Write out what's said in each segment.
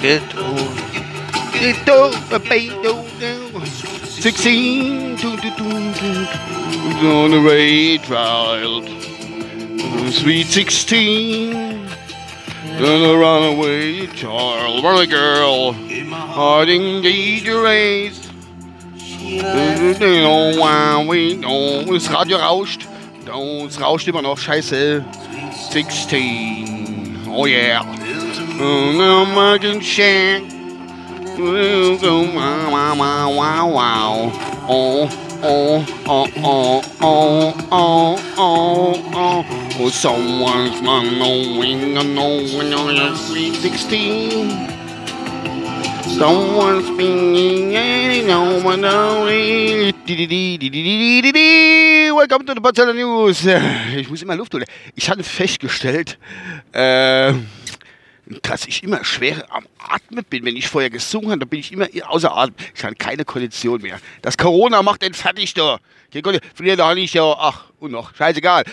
Get on. Get over, baby. 16. Do, do, do, do. On the way, child. Sweet 16. Gonna run away, child. Run girl. Hard indeed your race. Das Radio rauscht. Es rauscht immer noch. Scheiße. 16. Oh yeah. No fucking shit. Wow, wow, wow, wow. Oh, oh, oh, oh, oh, oh, oh, oh. Oh, someone's not knowing, knowing, knowing, sweet 16. Someone's speaking, and no one knowing. Welcome to the Bachelor News. Ich muss immer Luft holen. Ich hatte festgestellt, äh, dass ich immer schwer am Atmen bin. Wenn ich vorher gesungen habe, dann bin ich immer außer Atem. Ich habe keine Kondition mehr. Das Corona macht den fertig, da. Früher da nicht, ja, ach, und noch. Scheißegal.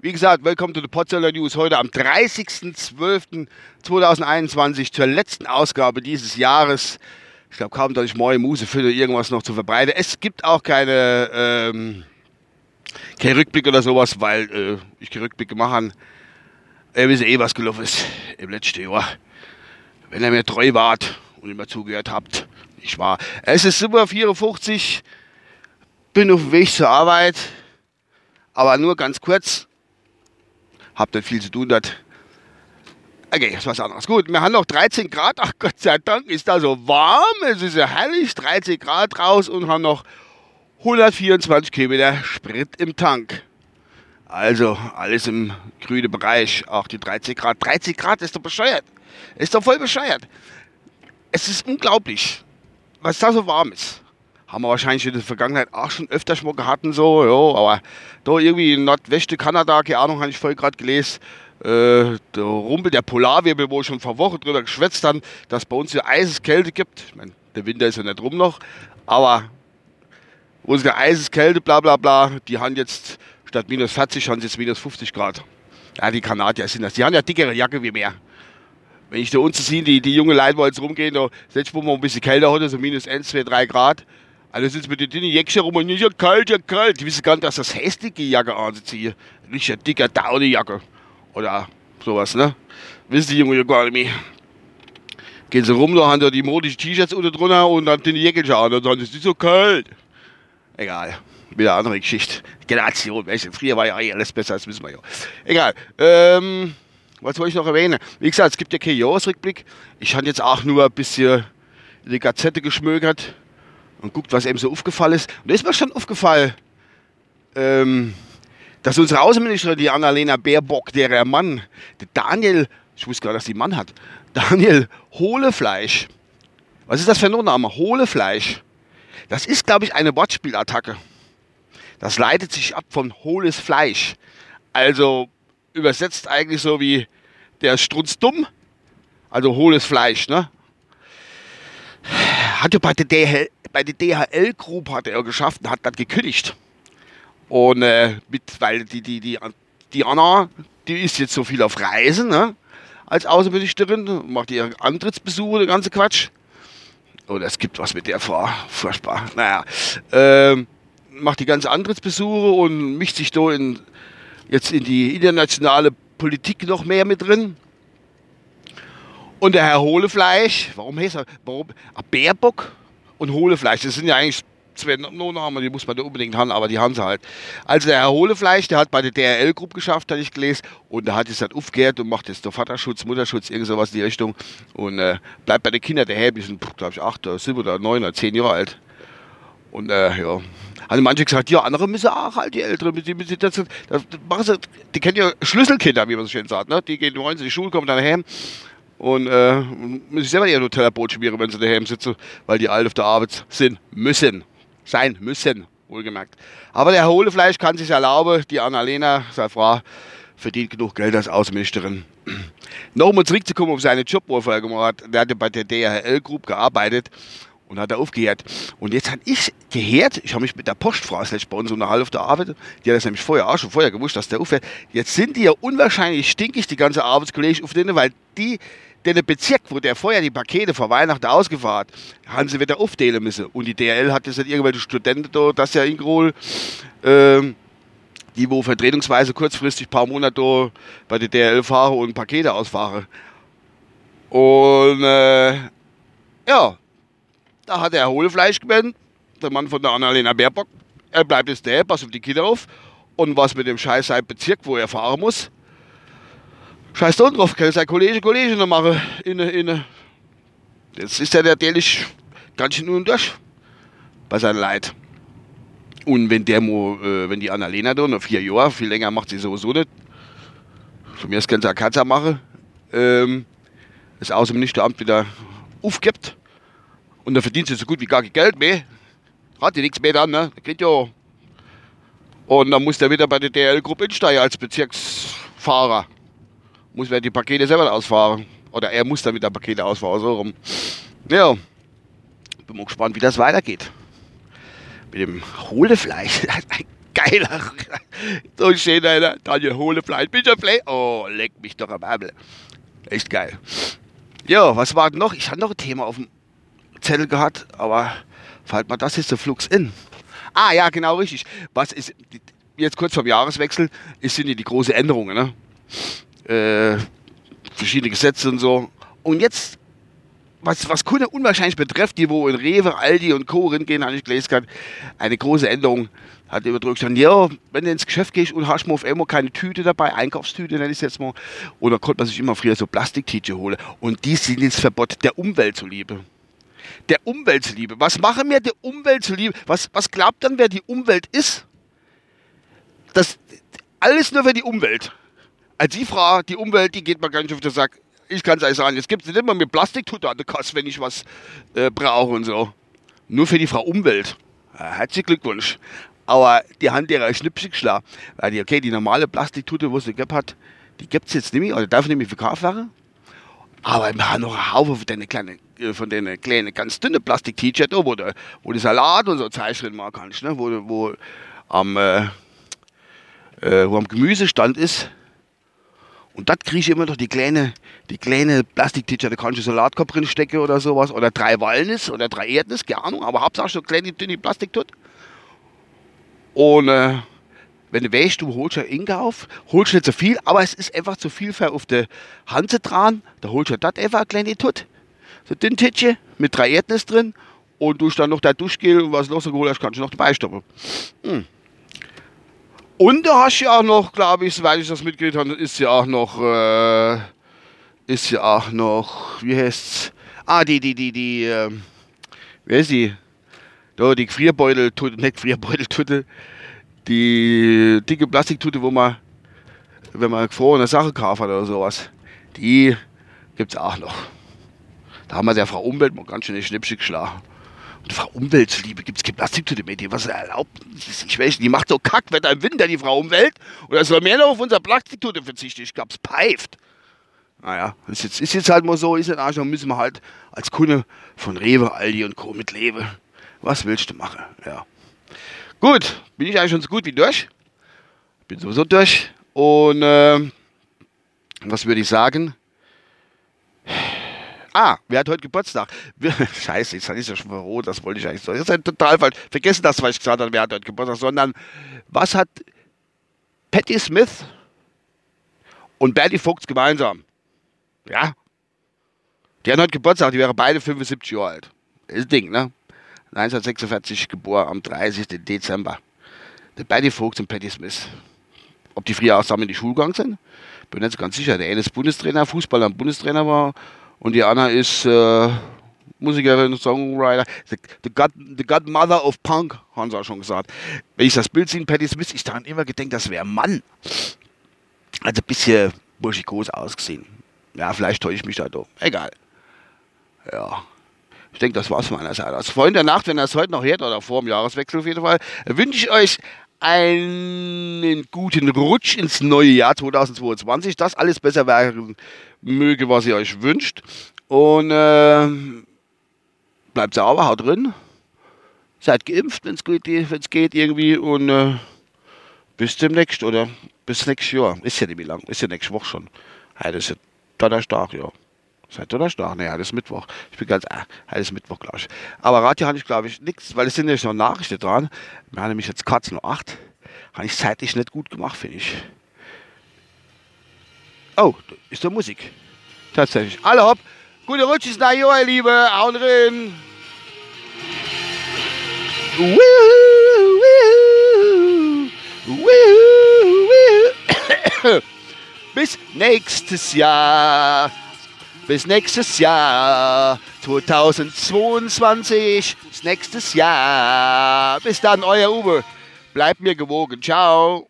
Wie gesagt, willkommen to the Potzeller News heute am 30.12.2021 zur letzten Ausgabe dieses Jahres. Ich glaube kaum, dass ich morgen Muse finde, irgendwas noch zu verbreiten. Es gibt auch keine, ähm, kein Rückblick oder sowas, weil äh, ich keinen Rückblick gemacht habe. Ihr wisst eh, was gelaufen ist im letzten Jahr. Wenn ihr mir treu wart und immer zugehört habt. Ich war. Es ist super 54. Bin auf dem Weg zur Arbeit. Aber nur ganz kurz hab nicht viel zu tun dort. Okay, das ist was anderes. Gut, wir haben noch 13 Grad. Ach Gott sei Dank ist da so warm. Es ist ja herrlich. 13 Grad raus und haben noch 124 Kilometer Sprit im Tank. Also alles im grünen Bereich. Auch die 13 Grad. 13 Grad ist doch bescheuert. Ist doch voll bescheuert. Es ist unglaublich, was da so warm ist haben wir wahrscheinlich in der Vergangenheit auch schon öfters mal gehabt und so, ja, aber da irgendwie in Nordwesten Kanada, keine Ahnung, habe ich vorhin gerade gelesen, äh, der Rumpel, der Polarwirbel, wo wir schon vor Wochen drüber geschwätzt haben, dass bei uns ja Eiseskälte gibt. Ich meine, der Winter ist ja nicht rum noch, aber unsere Eiseskälte, bla bla bla, die haben jetzt statt minus 40 haben sie jetzt minus 50 Grad. Ja, die Kanadier sind das. Die haben ja dickere Jacke wie mehr. Wenn ich da unten sehe, die, die jungen Leute, wo jetzt rumgehen, da selbst wo man ein bisschen kälter hat, so minus 1, 2, 3 Grad, alle sitzen mit den dünnen Jäckchen rum und ja kalt, ja kalt. Die wissen gar nicht, dass das hässliche Jacke anziehen. Nicht ein dicker Daune-Jacke. Oder sowas, ne? Wissen die Jungen ja gar nicht mehr. Gehen sie rum, da haben da die modischen T-Shirts unten drunter und dann die Jäckchen an und dann ist es so kalt. Egal. Wieder eine andere Geschichte. Generation, du, früher war ja alles besser, das wissen wir ja. Egal. Ähm, was wollte ich noch erwähnen? Wie gesagt, es gibt ja keinen Jahresrückblick. Ich habe jetzt auch nur ein bisschen in die Gazette geschmökert und guckt, was ihm so aufgefallen ist. Und da ist mir schon aufgefallen, ähm, dass unsere Außenministerin, die Annalena Baerbock, der Mann, der Daniel, ich wusste gar nicht, dass einen Mann hat, Daniel Hohlefleisch. Was ist das für ein Name? Hohlefleisch. Das ist, glaube ich, eine Wortspielattacke. Das leitet sich ab von hohles Fleisch. Also übersetzt eigentlich so wie der Strunz dumm, also hohles Fleisch, ne? Hatte bei der DHL, bei Group hat er geschafft und hat dann gekündigt. Und äh, mit, weil die, die, die, die Anna, die ist jetzt so viel auf Reisen, ne? Als Außenministerin, macht ihre Antrittsbesuche, der ganze Quatsch. Oder es gibt was mit der vor, furchtbar. Naja, ähm, macht die ganze Antrittsbesuche und mischt sich da in, jetzt in die internationale Politik noch mehr mit drin. Und der Herr Hohlefleisch, warum heißt er, warum, Bärbock, und Hohlefleisch. Das sind ja eigentlich zwei No-Namen, die muss man da unbedingt haben, aber die haben sie halt. Also der Herr Hohlefleisch, der hat bei der DRL-Gruppe geschafft, hatte ich gelesen, und der hat es dann aufgehört und macht jetzt der Vaterschutz, Mutterschutz, irgend sowas in die Richtung und äh, bleibt bei den Kindern daher, die sind, glaube ich, acht oder sieben oder neun oder zehn Jahre alt. Und äh, ja, haben manche gesagt, ja, andere müssen auch halt, die Älteren, die, die, das, das, das machen sie, die kennen ja Schlüsselkinder, wie man so schön sagt, ne? Die gehen morgens in die Schule, kommen dann heim und äh, müssen sich selber ihr Nutella-Brot schmieren, wenn sie daheim sitzen, weil die alle auf der Arbeit sind müssen. Sein müssen, wohlgemerkt. Aber der Hohlefleisch kann sich erlauben, die Annalena, seine Frau, verdient genug Geld als Außenministerin. Nochmal zurückzukommen auf seinen Job, wo er vorher gemacht hat. Der hatte bei der DHL Group gearbeitet Und hat er aufgehört. Und jetzt habe ich gehört, ich habe mich mit der Postfrau bei uns unterhalten auf der Arbeit, die hat das nämlich vorher auch schon vorher gewusst, dass der aufhört. Jetzt sind die ja unwahrscheinlich stinkig, die ganze Arbeitskollegen auf denen, weil die den Bezirk, wo der vorher die Pakete vor Weihnachten ausgefahren hat, haben sie wieder aufdehlen müssen. Und die DL hat jetzt irgendwelche Studenten da, das ja in Grohl, ähm, die wo vertretungsweise kurzfristig ein paar Monate bei der DL fahren und Pakete ausfahren. Und äh, ja, da hat er Hohlfleisch gewendet, der Mann von der Annalena Baerbock. Er bleibt jetzt der, pass auf die Kinder auf. Und was mit dem Scheiß sein Bezirk, wo er fahren muss, Scheiß da drauf, kann sein Kollege, Kollege noch machen. Inne, inne. Jetzt ist er natürlich ganz schön und durch bei seinem Leid. Und wenn der äh, wenn die Annalena da noch vier Jahre, viel länger macht sie sowieso nicht. Von mir das ganze Katze machen. Ähm, das Außenministeramt wieder aufgibt. Und dann verdient sie so gut wie gar kein Geld mehr. Hat die nichts mehr dann, ne? Der kriegt ja. Und dann muss der wieder bei der DL-Gruppe einsteigen als Bezirksfahrer muss man die Pakete selber ausfahren. Oder er muss dann mit der Pakete ausfahren, so rum. Ja, bin mal gespannt, wie das weitergeht. Mit dem Hohlefleisch. Ein geiler, so schön einer. Daniel Hohlefleisch, bitte Play. Oh, leck mich doch am Ärmel. Echt geil. Ja, was war noch? Ich hatte noch ein Thema auf dem Zettel gehabt, aber fällt mir das jetzt so flugs in. Ah, ja, genau, richtig. Was ist, jetzt kurz vor dem Jahreswechsel, ist, sind ja die großen Änderungen, ne? äh, verschiedene Gesetze und so. Und jetzt, was, was Kunden unwahrscheinlich betrifft, die wo in Rewe, Aldi und Co. gehen, habe ich gelesen, eine große Änderung hat gestanden, ja, wenn du ins Geschäft gehst und hast auf einmal keine Tüte dabei, Einkaufstüte nenne ich es jetzt mal, oder konnte man sich immer früher so Plastiktüte holen. Und die sind ins Verbot der Umwelt zuliebe. Der Umwelt zuliebe. Was machen wir der Umwelt zuliebe? Was, was glaubt dann, wer die Umwelt ist? Das alles nur für die Umwelt als die Frau, die Umwelt, die geht mir gar nicht auf den Sack. Ich kann es euch sagen, es gibt nicht immer mit Plastiktute an der Kasse, wenn ich was äh, brauche und so. Nur für die Frau Umwelt. Ja, herzlichen Glückwunsch. Aber die haben ihre Schnipsel geschlagen. Weil die, okay, die normale Plastiktute, wo sie gehabt hat, die gibt es jetzt nicht mehr, oder darf nicht mehr verkauft werden. Aber wir haben noch einen Haufen von den kleinen, äh, von den kleinen, ganz dünnen Plastik-T-Shirt, wo, du, wo du Salat und so drin machen kannst, ne? wo, wo, am, äh, äh, wo am Gemüsestand ist, und das kriege ich immer noch die kleine, die kleine Plastiktitsche, da kannst du Salatkopf drin stecken oder sowas. Oder drei Walnuss oder drei Erdnuss, keine Ahnung. Aber Hauptsache so kleine, dünne Plastiktut. Und äh, wenn du weißt, du holst ja Inkauf, holst nicht so viel, aber es ist einfach zu viel für auf der Hand dran. Da holst du das einfach eine kleine Tut. So dünn Titsche mit drei Erdnuss drin. Und du dann noch da Duschgel und was los geholt hast, kannst du noch dabei stoppen. Hm. Und da hast du ja auch noch, glaube ich, soweit ich das mitgekriegt habe, ist ja auch noch, äh, ist ja auch noch, wie heißt's? Ah, die, die, die, die, äh, wer ist die? Da, die Gefrierbeutel, nicht Gefrierbeuteltüte, die dicke Plastiktüte, wo man, wenn man gefrorene Sache kauft oder sowas, die gibt es auch noch. Da haben wir der Frau Umwelt mal ganz schön eine Schnippsche geschlagen. Und Frau Umweltliebe, gibt es keine Plastiktüte mehr, die was erlaubt. Ich weiß, die macht so Kackwetter im Winter, die Frau Umwelt. Oder soll mehr noch auf unsere Plastiktüte verzichten? Ich glaube, es pfeift. Naja, ist jetzt, ist jetzt halt mal so, ist jetzt Arsch, dann müssen wir halt als Kunde von Rewe, Aldi und Co. mit Lewe. Was willst du machen? Ja. Gut, bin ich eigentlich schon so gut wie durch. Bin sowieso durch. Und äh, was würde ich sagen? Ah, wer hat heute Geburtstag? Scheiße, jetzt ist ja schon rot, das wollte ich eigentlich so. Das ist total falsch. Vergessen das, was ich gesagt habe, wer hat heute Geburtstag, sondern was hat Patti Smith und Bertie Fuchs gemeinsam? Ja? Die haben heute Geburtstag, die wären beide 75 Jahre alt. Ist ein Ding, ne? 1946 geboren, am 30. Dezember. Der Bertie Fuchs und Patti Smith. Ob die früher auch zusammen in die Schule gegangen sind? Bin nicht ganz sicher. Der eine ist Bundestrainer, Fußballer und Bundestrainer war und die Anna ist äh, Musikerin, Songwriter, the, the, God, the Godmother of Punk, haben sie auch schon gesagt. Wenn ich das Bild sehe, Patti Smith, ich daran immer gedacht, das wäre ein Mann. Also ein bisschen burschikos ausgesehen. Ja, vielleicht täusche ich mich da doch. Egal. Ja. Ich denke, das war's von meiner Seite. Als Freund der Nacht, wenn ihr es heute noch hört, oder vor dem Jahreswechsel auf jeden Fall, wünsche ich euch einen guten Rutsch ins neue Jahr 2022, dass alles besser werden möge, was ihr euch wünscht. Und äh, bleibt sauber, haut drin. Seid geimpft, wenn es geht, geht irgendwie und äh, bis demnächst oder bis nächstes Jahr. Ist ja nicht mehr lang, ist ja nächste Woche schon. Heute ist ja Donnerstag, ja. Seit Donnerstag? Heute ist Mittwoch. Ich bin ganz, äh, ist Mittwoch, glaube ich. Aber Radio habe ich, glaube ich, nichts, weil es sind ja noch Nachrichten dran. Wir haben nämlich jetzt kurz noch acht. Habe ich zeitlich nicht gut gemacht, finde ich. Oh, ist da Musik. Tatsächlich. Alle hopp. Gute Rutsch ist da, ihr Liebe. Hauen drin. Bis nächstes Jahr. Bis nächstes Jahr. 2022. Bis nächstes Jahr. Bis dann, euer Uwe. Bleibt mir gewogen. Ciao.